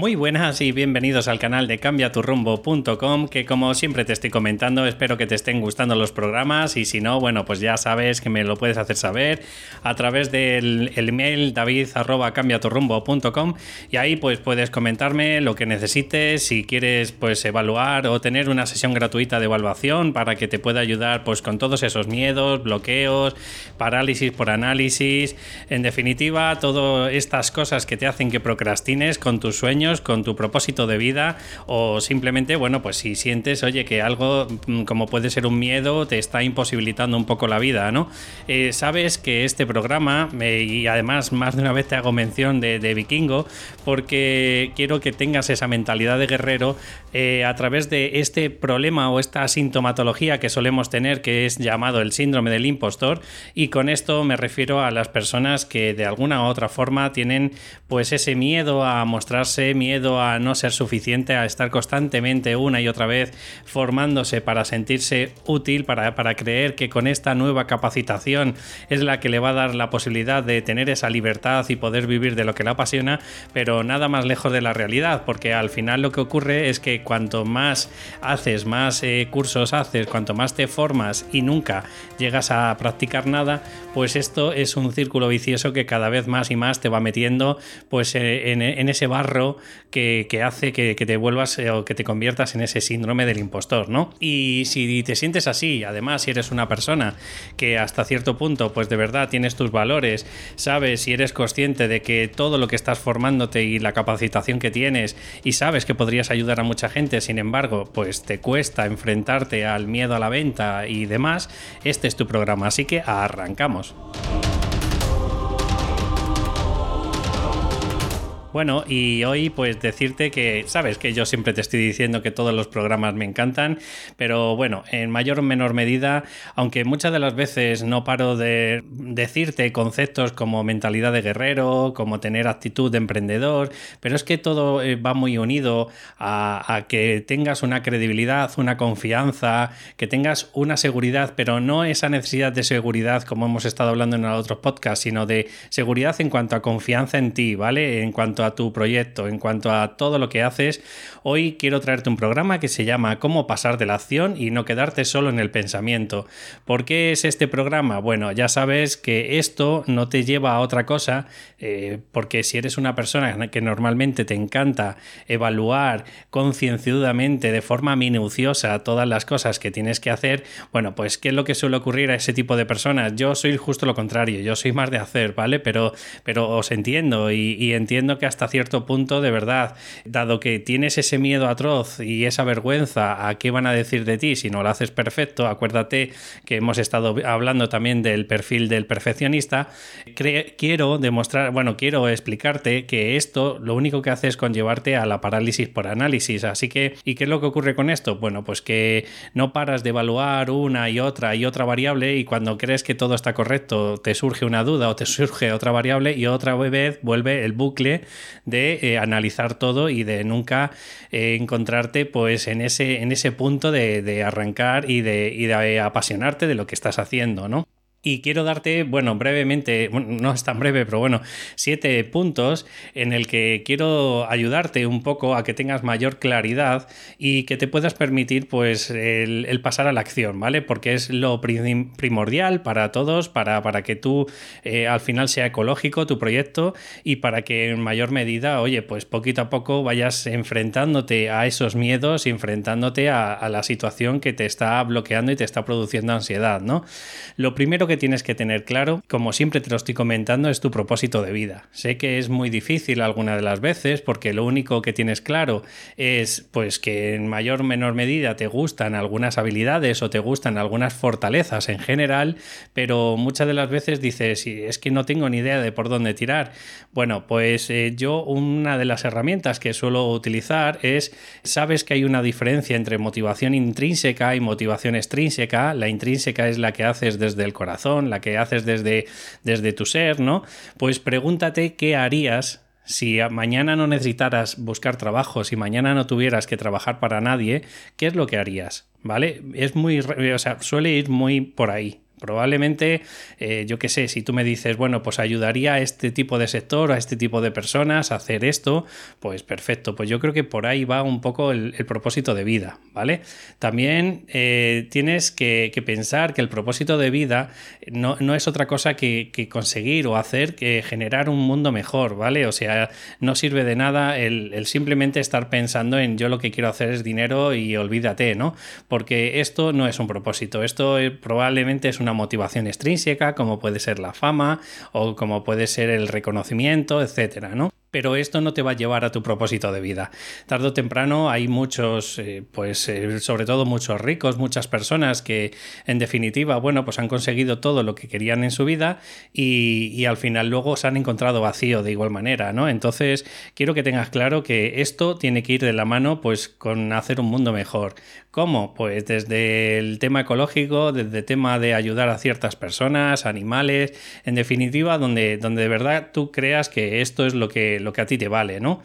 Muy buenas y bienvenidos al canal de cambiaturrumbo.com que como siempre te estoy comentando espero que te estén gustando los programas y si no, bueno pues ya sabes que me lo puedes hacer saber a través del email david.cambiaturrumbo.com y ahí pues puedes comentarme lo que necesites si quieres pues evaluar o tener una sesión gratuita de evaluación para que te pueda ayudar pues con todos esos miedos, bloqueos, parálisis por análisis, en definitiva todas estas cosas que te hacen que procrastines con tus sueños con tu propósito de vida o simplemente, bueno, pues si sientes, oye, que algo mm, como puede ser un miedo te está imposibilitando un poco la vida, ¿no? Eh, sabes que este programa, y además más de una vez te hago mención de, Vikingo, porque quiero que tengas esa mentalidad de guerrero eh, a través de este problema o esta sintomatología que solemos tener, que es llamado el síndrome del impostor, y con esto me refiero a las personas que de alguna u otra forma tienen pues ese miedo a mostrarse miedo a no ser suficiente, a estar constantemente una y otra vez formándose para sentirse útil, para, para creer que con esta nueva capacitación es la que le va a dar la posibilidad de tener esa libertad y poder vivir de lo que le apasiona, pero nada más lejos de la realidad, porque al final lo que ocurre es que cuanto más haces, más eh, cursos haces, cuanto más te formas y nunca llegas a practicar nada, pues esto es un círculo vicioso que cada vez más y más te va metiendo pues eh, en, en ese barro que, hace que, te vuelvas eh, o que te conviertas en ese síndrome del impostor, ¿no? Y si te sientes así, además si eres una persona que hasta cierto punto, pues de verdad tienes tus valores, sabes y eres consciente de que todo lo que estás formándote y la capacitación que tienes y sabes que podrías ayudar a mucha gente, sin embargo, pues te cuesta enfrentarte al miedo a la venta y demás, este es tu programa, así que arrancamos. Bueno, y hoy pues decirte que, sabes que yo siempre te estoy diciendo que todos los programas me encantan, pero bueno, en mayor o menor medida, aunque muchas de las veces no paro de decirte conceptos como mentalidad de guerrero, como tener actitud de emprendedor, pero es que todo eh, va muy unido a, a que tengas una credibilidad, una confianza, que tengas una seguridad, pero no esa necesidad de seguridad como hemos estado hablando en otros podcasts, sino de seguridad en cuanto a confianza en ti, ¿vale? En cuanto a tu proyecto, en cuanto a todo lo que haces, hoy quiero traerte un programa que se llama Cómo pasar de la acción y no quedarte solo en el pensamiento. ¿Por qué es este programa? Bueno, ya sabes que esto no te lleva a otra cosa, eh, porque si eres una persona que normalmente te encanta evaluar concienciadamente, de forma minuciosa, todas las cosas que tienes que hacer, bueno, pues ¿qué es lo que suele ocurrir a ese tipo de personas? Yo soy justo lo contrario, yo soy más de hacer, ¿vale? Pero, pero os entiendo y, y entiendo que hasta cierto punto, de verdad, dado que tienes ese miedo atroz y esa vergüenza a qué van a decir de ti si no lo haces perfecto, acuérdate que hemos estado hablando también del perfil del perfeccionista, quiero demostrar, bueno, quiero explicarte que esto lo único que hace es conllevarte a la parálisis por análisis. Así que, ¿y qué es lo que ocurre con esto? Bueno, pues que no paras de evaluar una y otra y otra variable y cuando crees que todo está correcto te surge una duda o te surge otra variable y otra vez vuelve el bucle de eh, analizar todo y de nunca eh, encontrarte pues en ese, en ese punto de, de arrancar y de, y de apasionarte de lo que estás haciendo, ¿no? Y quiero darte, bueno, brevemente, no es tan breve, pero bueno, siete puntos en el que quiero ayudarte un poco a que tengas mayor claridad y que te puedas permitir, pues, el, pasar a la acción, ¿vale? Porque es lo primordial para todos, para, para que tú eh, al final sea ecológico tu proyecto y para que en mayor medida, oye, pues poquito a poco vayas enfrentándote a esos miedos enfrentándote a, a la situación que te está bloqueando y te está produciendo ansiedad, ¿no? Lo primero que tienes que tener claro, como siempre te lo estoy comentando, es tu propósito de vida. Sé que es muy difícil alguna de las veces porque lo único que tienes claro es pues que en mayor o menor medida te gustan algunas habilidades o te gustan algunas fortalezas en general, pero muchas de las veces dices, es que no tengo ni idea de por dónde tirar. Bueno, pues eh, yo una de las herramientas que suelo utilizar es, sabes que hay una diferencia entre motivación intrínseca y motivación extrínseca. La intrínseca es la que haces desde el corazón la que haces desde, desde tu ser, ¿no? Pues pregúntate qué harías si mañana no necesitaras buscar trabajo, si mañana no tuvieras que trabajar para nadie, ¿qué es lo que harías? ¿Vale? Es muy, o sea, suele ir muy por ahí. Probablemente, eh, yo qué sé, si tú me dices, bueno, pues ayudaría a este tipo de sector, a este tipo de personas a hacer esto, pues perfecto. Pues yo creo que por ahí va un poco el, propósito de vida, ¿vale? También eh, tienes que, pensar que el propósito de vida no, es otra cosa que, conseguir o hacer que generar un mundo mejor, ¿vale? O sea, no sirve de nada el, el simplemente estar pensando en yo lo que quiero hacer es dinero y olvídate, ¿no? Porque esto no es un propósito, esto eh, probablemente es una motivación extrínseca, como puede ser la fama o como puede ser el reconocimiento, etcétera, ¿no? Pero esto no te va a llevar a tu propósito de vida. Tardo o temprano hay muchos, eh, pues eh, sobre todo muchos ricos, muchas personas que en definitiva, bueno, pues han conseguido todo lo que querían en su vida y, al final luego se han encontrado vacío de igual manera, ¿no? Entonces quiero que tengas claro que esto tiene que ir de la mano pues con hacer un mundo mejor. ¿Cómo? Pues desde el tema ecológico, desde el tema de ayudar a ciertas personas, animales, en definitiva, donde, donde de verdad tú creas que esto es lo que lo que a ti te vale, ¿no?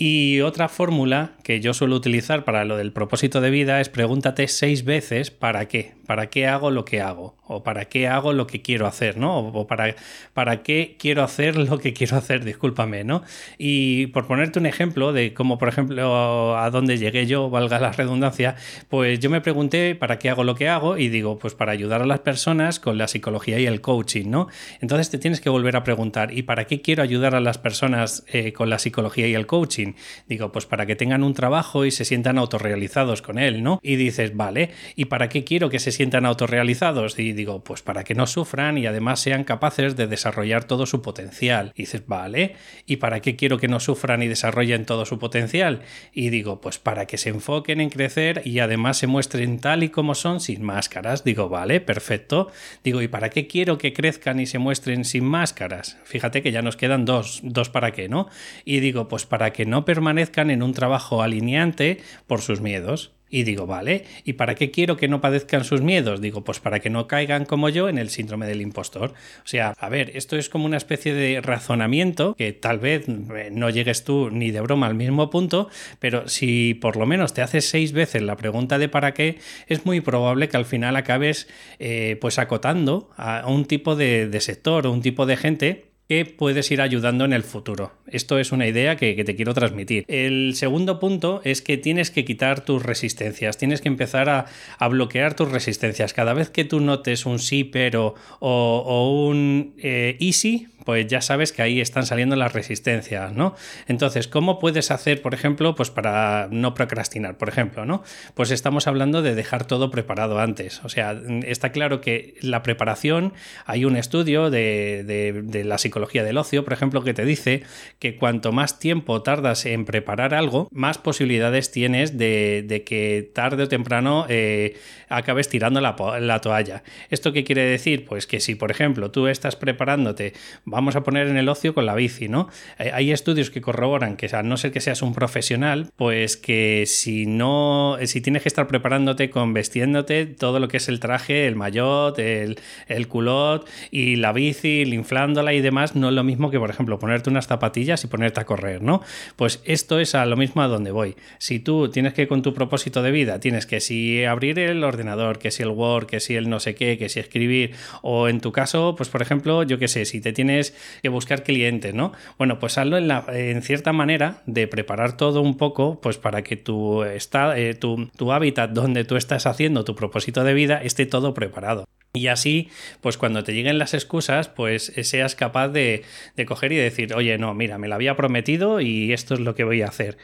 Y otra fórmula que yo suelo utilizar para lo del propósito de vida es pregúntate seis veces para qué, para qué hago lo que hago, o para qué hago lo que quiero hacer, ¿no? O para, para qué quiero hacer lo que quiero hacer, discúlpame, ¿no? Y por ponerte un ejemplo de cómo, por ejemplo, a dónde llegué yo, valga la redundancia, pues yo me pregunté para qué hago lo que hago y digo, pues para ayudar a las personas con la psicología y el coaching, ¿no? Entonces te tienes que volver a preguntar, ¿y para qué quiero ayudar a las personas eh, con la psicología y el coaching? Digo, pues para que tengan un trabajo y se sientan autorrealizados con él, ¿no? Y dices, vale, ¿y para qué quiero que se sientan autorrealizados? Y digo, pues para que no sufran y además sean capaces de desarrollar todo su potencial. Y dices, vale, ¿y para qué quiero que no sufran y desarrollen todo su potencial? Y digo, pues para que se enfoquen en crecer y además se muestren tal y como son sin máscaras. Digo, vale, perfecto. Digo, ¿y para qué quiero que crezcan y se muestren sin máscaras? Fíjate que ya nos quedan dos, dos para qué, ¿no? Y digo, pues para que no permanezcan en un trabajo alineante por sus miedos. Y digo, vale, ¿y para qué quiero que no padezcan sus miedos? Digo, pues para que no caigan como yo en el síndrome del impostor. O sea, a ver, esto es como una especie de razonamiento que tal vez eh, no llegues tú ni de broma al mismo punto, pero si por lo menos te haces seis veces la pregunta de para qué, es muy probable que al final acabes eh, pues acotando a un tipo de sector o un tipo de gente que puedes ir ayudando en el futuro. Esto es una idea que, te quiero transmitir. El segundo punto es que tienes que quitar tus resistencias, tienes que empezar a, bloquear tus resistencias. Cada vez que tú notes un sí pero o, un eh, easy, pues ya sabes que ahí están saliendo las resistencias, ¿no? Entonces, ¿cómo puedes hacer, por ejemplo, pues para no procrastinar, por ejemplo, ¿no? Pues estamos hablando de dejar todo preparado antes. O sea, está claro que la preparación, hay un estudio de, la psicología del ocio, por ejemplo, que te dice que cuanto más tiempo tardas en preparar algo, más posibilidades tienes de, que tarde o temprano eh, acabes tirando la, la toalla. ¿Esto qué quiere decir? Pues que si, por ejemplo, tú estás preparándote, vamos a poner en el ocio con la bici, ¿no? Eh, hay estudios que corroboran que a no ser que seas un profesional, pues que si no, si tienes que estar preparándote con vestiéndote todo lo que es el traje, el maillot, el, el culot y la bici, inflándola y demás, no es lo mismo que, por ejemplo, ponerte unas zapatillas y ponerte a correr, ¿no? Pues esto es a lo mismo a donde voy. Si tú tienes que con tu propósito de vida, tienes que si abrir el ordenador, que si el Word, que si el no sé qué, que si escribir, o en tu caso, pues por ejemplo, yo qué sé, si te tienes que buscar clientes, ¿no? Bueno, pues hazlo en, la, en cierta manera de preparar todo un poco, pues para que tu, está, eh, tu, tu hábitat donde tú estás haciendo tu propósito de vida esté todo preparado. Y así, pues cuando te lleguen las excusas, pues seas capaz de, de, coger y decir, oye, no, mira, me lo había prometido y esto es lo que voy a hacer.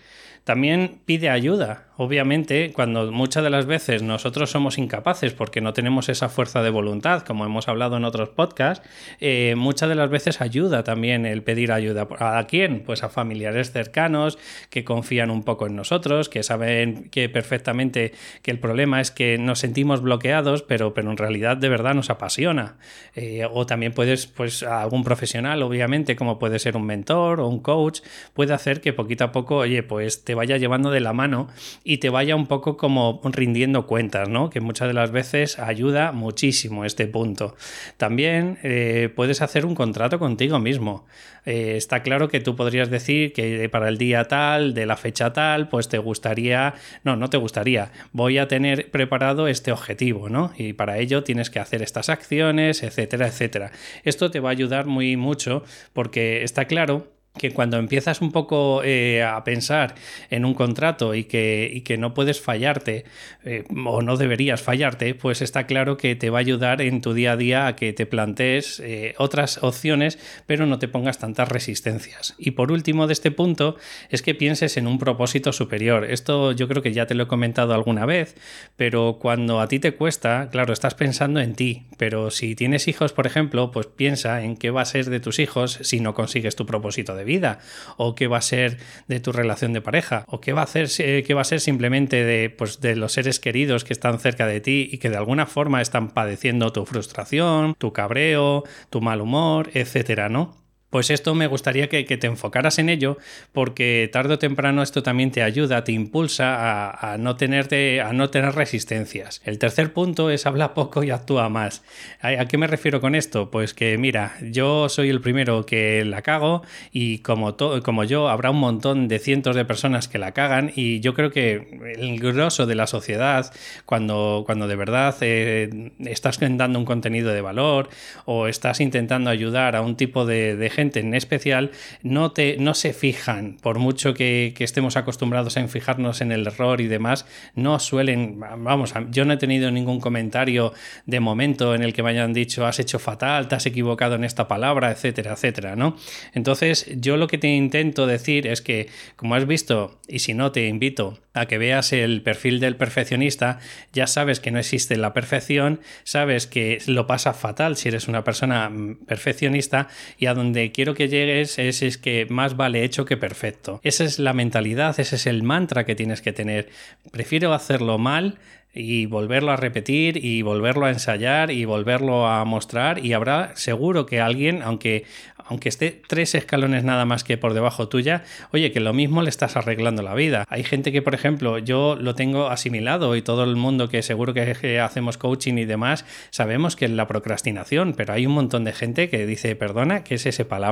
También pide ayuda. Obviamente, cuando muchas de las veces nosotros somos incapaces porque no tenemos esa fuerza de voluntad, como hemos hablado en otros podcasts, eh, muchas de las veces ayuda también el pedir ayuda. ¿A quién? Pues a familiares cercanos que confían un poco en nosotros, que saben que perfectamente que el problema es que nos sentimos bloqueados, pero, pero en realidad de verdad nos apasiona. Eh, o también puedes, pues a algún profesional, obviamente, como puede ser un mentor o un coach, puede hacer que poquito a poco, oye, pues te vaya llevando de la mano y te vaya un poco como rindiendo cuentas, ¿no? Que muchas de las veces ayuda muchísimo este punto. También eh, puedes hacer un contrato contigo mismo. Eh, está claro que tú podrías decir que para el día tal, de la fecha tal, pues te gustaría, no, no te gustaría, voy a tener preparado este objetivo, ¿no? Y para ello tienes que hacer estas acciones, etcétera, etcétera. Esto te va a ayudar muy mucho porque está claro que cuando empiezas un poco eh, a pensar en un contrato y que, que no puedes fallarte eh, o no deberías fallarte, pues está claro que te va a ayudar en tu día a día a que te plantees eh, otras opciones, pero no te pongas tantas resistencias. Y por último de este punto es que pienses en un propósito superior. Esto yo creo que ya te lo he comentado alguna vez, pero cuando a ti te cuesta, claro, estás pensando en ti, pero si tienes hijos, por ejemplo, pues piensa en qué va a ser de tus hijos si no consigues tu propósito de vida, o qué va a ser de tu relación de pareja, o qué va a, hacer, eh, qué va a ser simplemente de, pues, de los seres queridos que están cerca de ti y que de alguna forma están padeciendo tu frustración, tu cabreo, tu mal humor, etcétera, ¿no? Pues esto me gustaría que, te enfocaras en ello porque tarde o temprano esto también te ayuda, te impulsa a, no, tenerte, a no tener resistencias. El tercer punto es habla poco y actúa más. ¿A, qué me refiero con esto? Pues que mira, yo soy el primero que la cago y como, como yo habrá un montón de cientos de personas que la cagan y yo creo que el grosso de la sociedad, cuando, cuando de verdad eh, estás dando un contenido de valor o estás intentando ayudar a un tipo de, de gente, en especial no, te, no se fijan, por mucho que, estemos acostumbrados a fijarnos en el error y demás, no suelen, vamos, yo no he tenido ningún comentario de momento en el que me hayan dicho has hecho fatal, te has equivocado en esta palabra, etcétera, etcétera, ¿no? Entonces, yo lo que te intento decir es que, como has visto, y si no, te invito a que veas el perfil del perfeccionista, ya sabes que no existe la perfección, sabes que lo pasa fatal si eres una persona mm, perfeccionista y a donde quiero que llegues es, es que más vale hecho que perfecto. Esa es la mentalidad, ese es el mantra que tienes que tener. Prefiero hacerlo mal y volverlo a repetir y volverlo a ensayar y volverlo a mostrar y habrá seguro que alguien, aunque aunque esté tres escalones nada más que por debajo tuya, oye, que lo mismo le estás arreglando la vida. Hay gente que, por ejemplo, yo lo tengo asimilado y todo el mundo que seguro que hacemos coaching y demás, sabemos que es la procrastinación, pero hay un montón de gente que dice, perdona, ¿qué es ese palabra?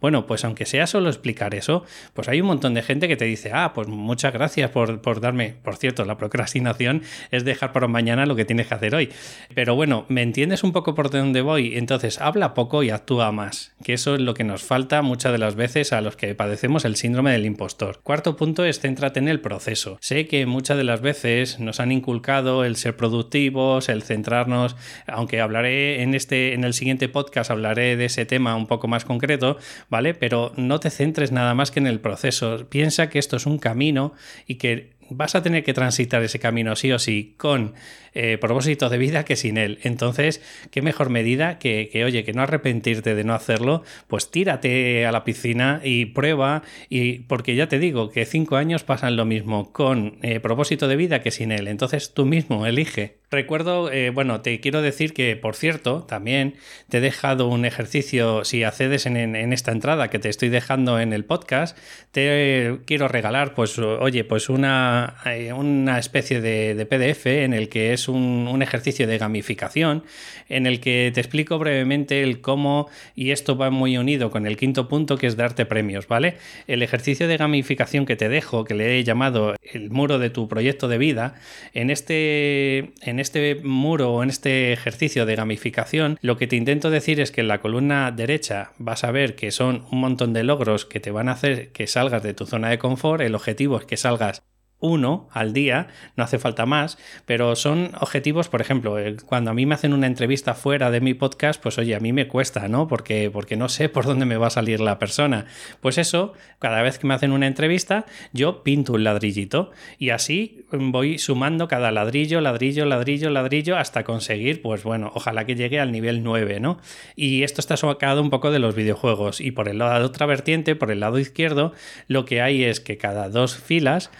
Bueno, pues aunque sea solo explicar eso, pues hay un montón de gente que te dice, ah, pues muchas gracias por, por darme, por cierto, la procrastinación es dejar para mañana lo que tienes que hacer hoy. Pero bueno, ¿me entiendes un poco por dónde voy? Entonces, habla poco y actúa más, que eso es lo que nos falta muchas de las veces a los que padecemos el síndrome del impostor. Cuarto punto es céntrate en el proceso. Sé que muchas de las veces nos han inculcado el ser productivos, el centrarnos, aunque hablaré en este en el siguiente podcast hablaré de ese tema un poco más concreto, ¿vale? Pero no te centres nada más que en el proceso. Piensa que esto es un camino y que vas a tener que transitar ese camino sí o sí con eh, propósito de vida que sin él. Entonces, qué mejor medida que, que, oye, que no arrepentirte de no hacerlo, pues tírate a la piscina y prueba, y porque ya te digo que cinco años pasan lo mismo con eh, propósito de vida que sin él. Entonces tú mismo elige. Recuerdo, eh, bueno, te quiero decir que, por cierto, también te he dejado un ejercicio, si accedes en, esta entrada que te estoy dejando en el podcast, te quiero regalar, pues, oye, pues una, una especie de, de PDF en el que es un, ejercicio de gamificación en el que te explico brevemente el cómo, y esto va muy unido con el quinto punto que es darte premios, ¿vale? El ejercicio de gamificación que te dejo, que le he llamado el muro de tu proyecto de vida, en este, en este muro o en este ejercicio de gamificación, lo que te intento decir es que en la columna derecha vas a ver que son un montón de logros que te van a hacer que salgas de tu zona de confort, el objetivo es que salgas uno al día, no hace falta más, pero son objetivos, por ejemplo, cuando a mí me hacen una entrevista fuera de mi podcast, pues oye, a mí me cuesta, ¿no? Porque, porque no sé por dónde me va a salir la persona. Pues eso, cada vez que me hacen una entrevista, yo pinto un ladrillito y así voy sumando cada ladrillo, ladrillo, ladrillo, ladrillo hasta conseguir, pues bueno, ojalá que llegue al nivel 9, ¿no? Y esto está sacado un poco de los videojuegos y por el lado de otra vertiente, por el lado izquierdo, lo que hay es que cada dos filas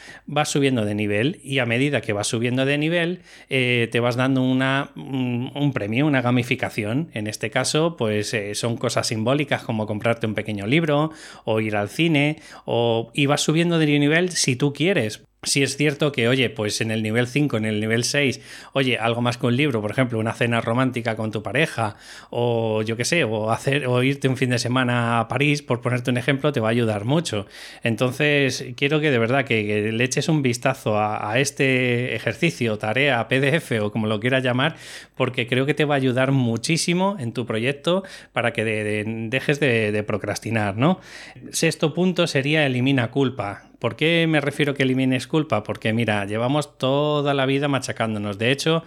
subiendo de nivel y a medida que vas subiendo de nivel eh, te vas dando una, un, premio, una gamificación. En este caso, pues eh, son cosas simbólicas como comprarte un pequeño libro o ir al cine o y vas subiendo de nivel si tú quieres. Si es cierto que, oye, pues en el nivel 5, en el nivel 6, oye, algo más que un libro, por ejemplo, una cena romántica con tu pareja, o yo qué sé, o hacer, o irte un fin de semana a París, por ponerte un ejemplo, te va a ayudar mucho. Entonces, quiero que de verdad que, le eches un vistazo a, este ejercicio, tarea, PDF o como lo quieras llamar, porque creo que te va a ayudar muchísimo en tu proyecto para que dejes de, de procrastinar, ¿no? Sexto punto sería elimina culpa. ¿Por qué me refiero que elimines culpa? Porque mira, llevamos toda la vida machacándonos. De hecho,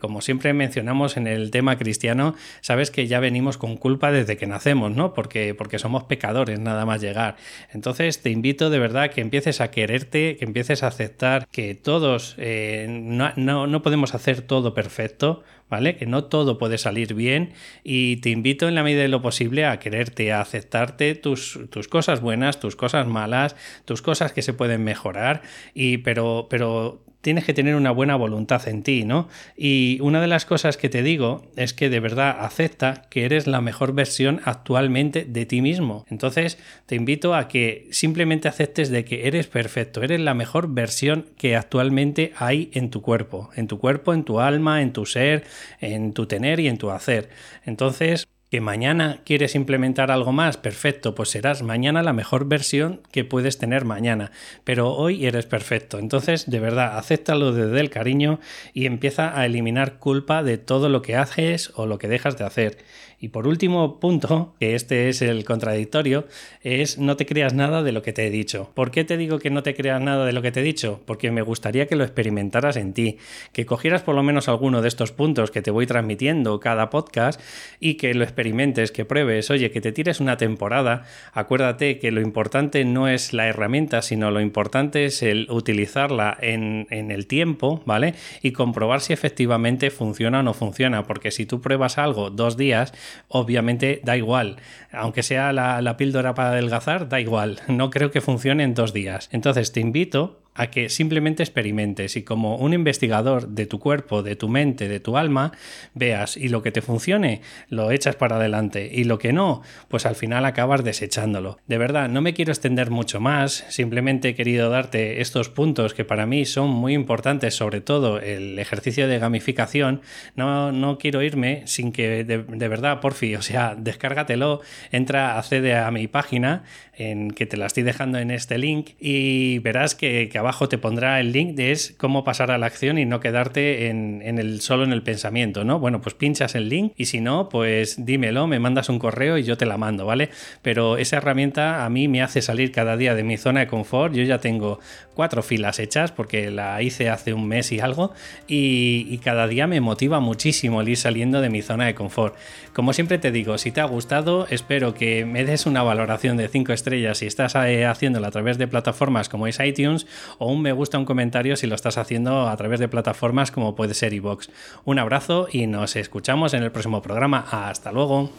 como siempre mencionamos en el tema cristiano, sabes que ya venimos con culpa desde que nacemos, ¿no? Porque, porque somos pecadores nada más llegar. Entonces te invito de verdad que empieces a quererte, que empieces a aceptar que todos eh, no, no podemos hacer todo perfecto ¿vale? Que no todo puede salir bien y te invito en la medida de lo posible a quererte, a aceptarte tus, tus cosas buenas, tus cosas malas, tus cosas que se pueden mejorar, y, pero, pero tienes que tener una buena voluntad en ti, ¿no? Y una de las cosas que te digo es que de verdad acepta que eres la mejor versión actualmente de ti mismo. Entonces te invito a que simplemente aceptes de que eres perfecto, eres la mejor versión que actualmente hay en tu cuerpo, en tu cuerpo, en tu alma, en tu ser, en tu tener y en tu hacer. Entonces que mañana quieres implementar algo más, perfecto, pues serás mañana la mejor versión que puedes tener mañana, pero hoy eres perfecto. Entonces, de verdad, acéptalo desde el cariño y empieza a eliminar culpa de todo lo que haces o lo que dejas de hacer. Y por último punto, que este es el contradictorio, es no te creas nada de lo que te he dicho. ¿Por qué te digo que no te creas nada de lo que te he dicho? Porque me gustaría que lo experimentaras en ti, que cogieras por lo menos alguno de estos puntos que te voy transmitiendo cada podcast y que lo experimentes, que pruebes, oye, que te tires una temporada. Acuérdate que lo importante no es la herramienta, sino lo importante es el utilizarla en, en el tiempo, ¿vale? Y comprobar si efectivamente funciona o no funciona, porque si tú pruebas algo dos días, obviamente da igual. Aunque sea la, la píldora para adelgazar, da igual. No creo que funcione en dos días. Entonces te invito a que simplemente experimentes y como un investigador de tu cuerpo, de tu mente, de tu alma, veas y lo que te funcione lo echas para adelante y lo que no, pues al final acabas desechándolo. De verdad, no me quiero extender mucho más, simplemente he querido darte estos puntos que para mí son muy importantes, sobre todo el ejercicio de gamificación. No, no quiero irme sin que de, de verdad, porfi, o sea, descárgatelo, entra, accede a mi página en que te la estoy dejando en este link y verás que, que abajo te pondrá el link de es cómo pasar a la acción y no quedarte en, el, solo en el pensamiento, ¿no? Bueno, pues pinchas el link y si no, pues dímelo, me mandas un correo y yo te la mando, ¿vale? Pero esa herramienta a mí me hace salir cada día de mi zona de confort. Yo ya tengo cuatro filas hechas porque la hice hace un mes y algo y, cada día me motiva muchísimo el ir saliendo de mi zona de confort. Como siempre te digo, si te ha gustado, espero que me des una valoración de 5 estrellas si estás eh, haciéndolo a través de plataformas como es iTunes o un me gusta, un comentario si lo estás haciendo a través de plataformas como puede ser iVoox. Un abrazo y nos escuchamos en el próximo programa. Hasta luego.